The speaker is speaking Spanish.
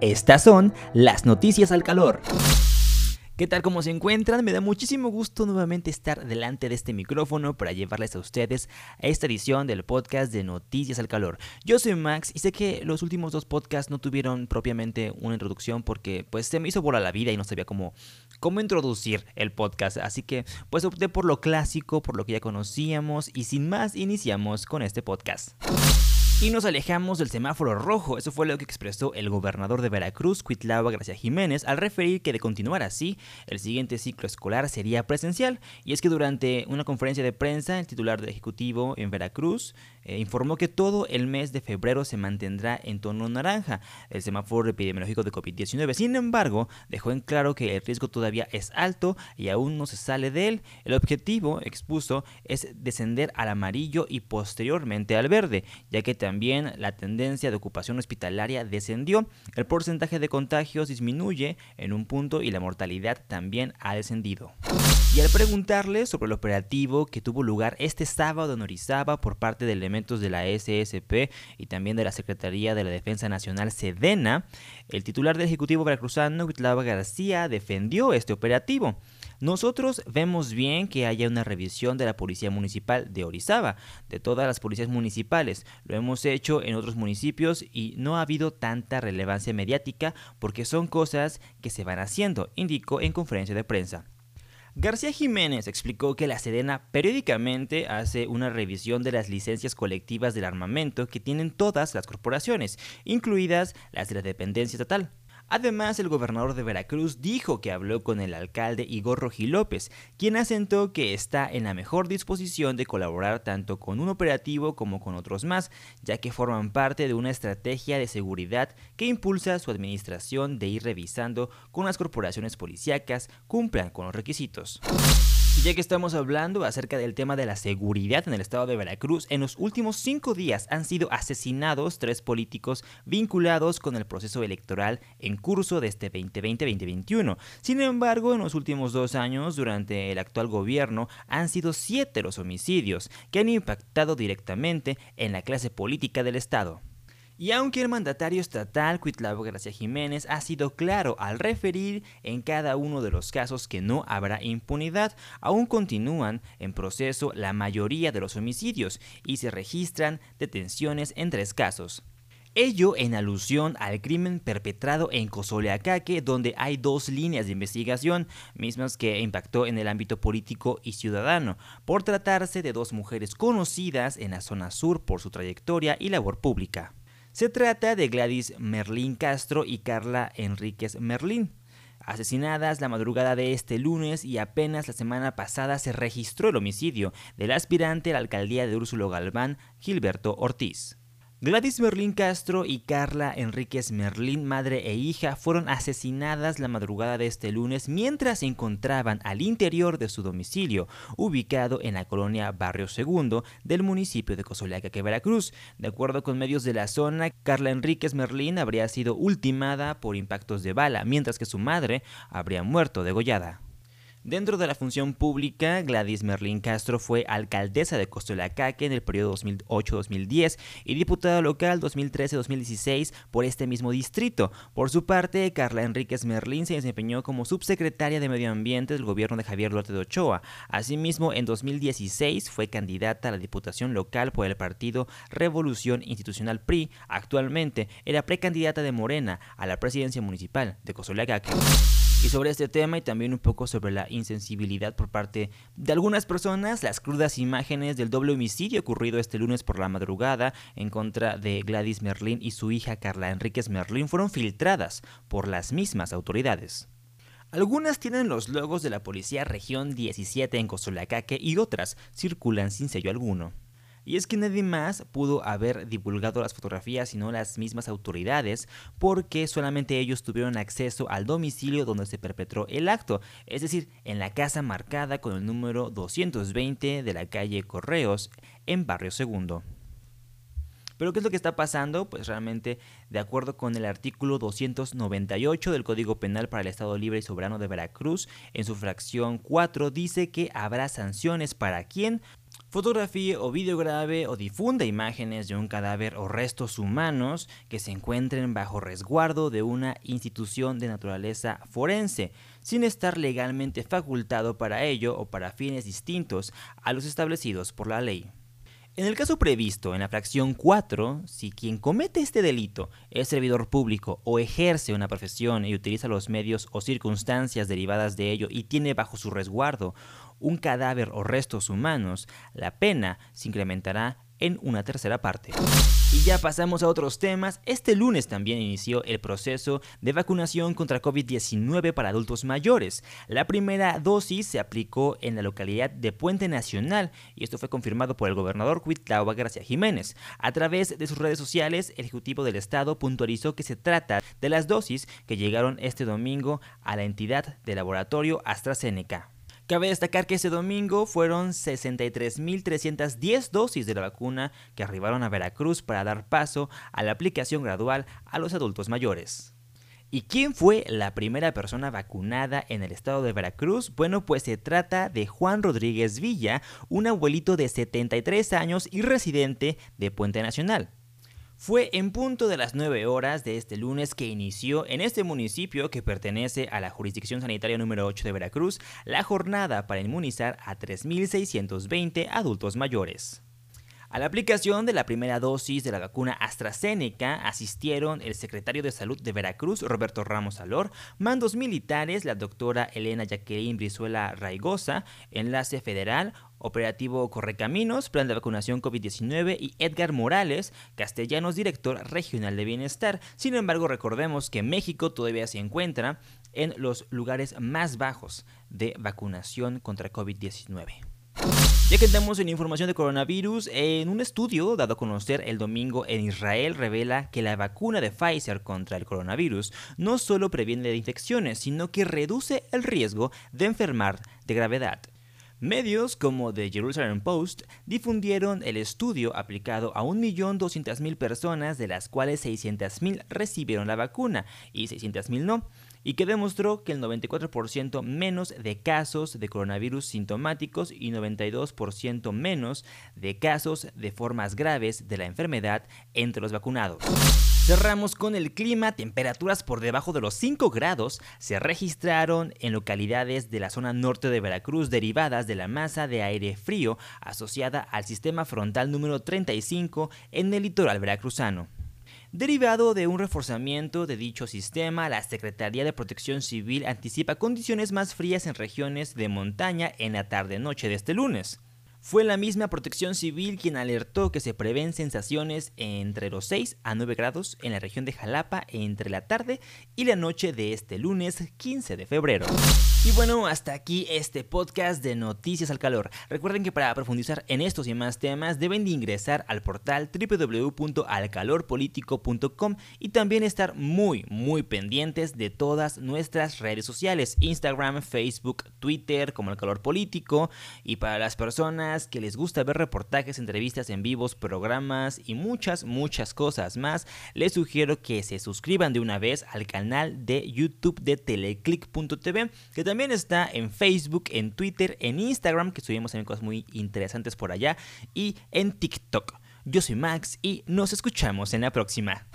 Estas son las noticias al calor. ¿Qué tal? ¿Cómo se encuentran? Me da muchísimo gusto nuevamente estar delante de este micrófono para llevarles a ustedes a esta edición del podcast de Noticias al Calor. Yo soy Max y sé que los últimos dos podcasts no tuvieron propiamente una introducción porque pues se me hizo bola la vida y no sabía cómo, cómo introducir el podcast. Así que pues opté por lo clásico, por lo que ya conocíamos y sin más iniciamos con este podcast. Y nos alejamos del semáforo rojo, eso fue lo que expresó el gobernador de Veracruz, Cuitlava Gracia Jiménez, al referir que de continuar así, el siguiente ciclo escolar sería presencial. Y es que durante una conferencia de prensa, el titular del Ejecutivo en Veracruz eh, informó que todo el mes de febrero se mantendrá en tono naranja, el semáforo epidemiológico de COVID-19. Sin embargo, dejó en claro que el riesgo todavía es alto y aún no se sale de él. El objetivo, expuso, es descender al amarillo y posteriormente al verde, ya que también la tendencia de ocupación hospitalaria descendió, el porcentaje de contagios disminuye en un punto y la mortalidad también ha descendido. Y al preguntarle sobre el operativo que tuvo lugar este sábado en Orizaba por parte de elementos de la SSP y también de la Secretaría de la Defensa Nacional Sedena, el titular del Ejecutivo Veracruzano, Huitlava García, defendió este operativo. Nosotros vemos bien que haya una revisión de la Policía Municipal de Orizaba, de todas las policías municipales. Lo hemos hecho en otros municipios y no ha habido tanta relevancia mediática porque son cosas que se van haciendo, indicó en conferencia de prensa. García Jiménez explicó que la Sedena periódicamente hace una revisión de las licencias colectivas del armamento que tienen todas las corporaciones, incluidas las de la dependencia estatal. Además, el gobernador de Veracruz dijo que habló con el alcalde Igor Roji López, quien asentó que está en la mejor disposición de colaborar tanto con un operativo como con otros más, ya que forman parte de una estrategia de seguridad que impulsa su administración de ir revisando con las corporaciones policíacas cumplan con los requisitos. Ya que estamos hablando acerca del tema de la seguridad en el estado de Veracruz, en los últimos cinco días han sido asesinados tres políticos vinculados con el proceso electoral en curso de este 2020-2021. Sin embargo, en los últimos dos años, durante el actual gobierno, han sido siete los homicidios que han impactado directamente en la clase política del estado. Y aunque el mandatario estatal Cuitlavo Gracia Jiménez ha sido claro al referir en cada uno de los casos que no habrá impunidad, aún continúan en proceso la mayoría de los homicidios y se registran detenciones en tres casos. Ello en alusión al crimen perpetrado en Cozoleacaque, donde hay dos líneas de investigación, mismas que impactó en el ámbito político y ciudadano, por tratarse de dos mujeres conocidas en la zona sur por su trayectoria y labor pública. Se trata de Gladys Merlín Castro y Carla Enríquez Merlín, asesinadas la madrugada de este lunes y apenas la semana pasada se registró el homicidio del aspirante a la alcaldía de Úrsulo Galván, Gilberto Ortiz. Gladys Merlín Castro y Carla Enríquez Merlín, madre e hija, fueron asesinadas la madrugada de este lunes mientras se encontraban al interior de su domicilio, ubicado en la colonia Barrio Segundo del municipio de Cozolaca, Veracruz. De acuerdo con medios de la zona, Carla Enríquez Merlín habría sido ultimada por impactos de bala, mientras que su madre habría muerto degollada. Dentro de la función pública, Gladys Merlín Castro fue alcaldesa de Costolacaque en el periodo 2008-2010 y diputada local 2013-2016 por este mismo distrito. Por su parte, Carla Enríquez Merlín se desempeñó como subsecretaria de Medio Ambiente del gobierno de Javier Duarte de Ochoa. Asimismo, en 2016 fue candidata a la diputación local por el partido Revolución Institucional PRI. Actualmente era precandidata de Morena a la presidencia municipal de Costolacaque. Y sobre este tema y también un poco sobre la insensibilidad por parte de algunas personas, las crudas imágenes del doble homicidio ocurrido este lunes por la madrugada en contra de Gladys Merlín y su hija Carla Enríquez Merlín fueron filtradas por las mismas autoridades. Algunas tienen los logos de la Policía Región 17 en Cozolacaque y otras circulan sin sello alguno. Y es que nadie más pudo haber divulgado las fotografías sino las mismas autoridades, porque solamente ellos tuvieron acceso al domicilio donde se perpetró el acto, es decir, en la casa marcada con el número 220 de la calle Correos en Barrio Segundo. Pero ¿qué es lo que está pasando? Pues realmente, de acuerdo con el artículo 298 del Código Penal para el Estado Libre y Soberano de Veracruz, en su fracción 4 dice que habrá sanciones para quien fotografíe o videograve o difunda imágenes de un cadáver o restos humanos que se encuentren bajo resguardo de una institución de naturaleza forense, sin estar legalmente facultado para ello o para fines distintos a los establecidos por la ley. En el caso previsto en la fracción 4, si quien comete este delito es servidor público o ejerce una profesión y utiliza los medios o circunstancias derivadas de ello y tiene bajo su resguardo un cadáver o restos humanos, la pena se incrementará en una tercera parte. Y ya pasamos a otros temas. Este lunes también inició el proceso de vacunación contra COVID-19 para adultos mayores. La primera dosis se aplicó en la localidad de Puente Nacional y esto fue confirmado por el gobernador Cuitlagua García Jiménez. A través de sus redes sociales, el Ejecutivo del Estado puntualizó que se trata de las dosis que llegaron este domingo a la entidad de laboratorio AstraZeneca. Cabe destacar que ese domingo fueron 63.310 dosis de la vacuna que arribaron a Veracruz para dar paso a la aplicación gradual a los adultos mayores. ¿Y quién fue la primera persona vacunada en el estado de Veracruz? Bueno, pues se trata de Juan Rodríguez Villa, un abuelito de 73 años y residente de Puente Nacional. Fue en punto de las 9 horas de este lunes que inició en este municipio que pertenece a la jurisdicción sanitaria número 8 de Veracruz la jornada para inmunizar a 3.620 adultos mayores. A la aplicación de la primera dosis de la vacuna AstraZeneca asistieron el secretario de Salud de Veracruz, Roberto Ramos Alor, mandos militares, la doctora Elena Jacqueline Brizuela Raigosa, enlace federal, Operativo Correcaminos, Plan de Vacunación COVID-19 y Edgar Morales, castellanos director regional de bienestar. Sin embargo, recordemos que México todavía se encuentra en los lugares más bajos de vacunación contra COVID-19. Ya que estamos en información de coronavirus, en un estudio dado a conocer el domingo en Israel revela que la vacuna de Pfizer contra el coronavirus no solo previene de infecciones, sino que reduce el riesgo de enfermar de gravedad. Medios como The Jerusalem Post difundieron el estudio aplicado a 1.200.000 personas, de las cuales 600.000 recibieron la vacuna y 600.000 no y que demostró que el 94% menos de casos de coronavirus sintomáticos y 92% menos de casos de formas graves de la enfermedad entre los vacunados. Cerramos con el clima, temperaturas por debajo de los 5 grados se registraron en localidades de la zona norte de Veracruz derivadas de la masa de aire frío asociada al sistema frontal número 35 en el litoral veracruzano. Derivado de un reforzamiento de dicho sistema, la Secretaría de Protección Civil anticipa condiciones más frías en regiones de montaña en la tarde-noche de este lunes. Fue la misma Protección Civil quien alertó que se prevén sensaciones entre los 6 a 9 grados en la región de Jalapa entre la tarde y la noche de este lunes 15 de febrero. Y bueno, hasta aquí este podcast de Noticias al Calor. Recuerden que para profundizar en estos y más temas deben de ingresar al portal www.alcalorpolitico.com y también estar muy, muy pendientes de todas nuestras redes sociales, Instagram, Facebook, Twitter, como El Calor Político. Y para las personas que les gusta ver reportajes, entrevistas en vivos, programas y muchas, muchas cosas más, les sugiero que se suscriban de una vez al canal de YouTube de teleclick.tv, que también está en Facebook, en Twitter, en Instagram, que subimos también cosas muy interesantes por allá, y en TikTok. Yo soy Max y nos escuchamos en la próxima.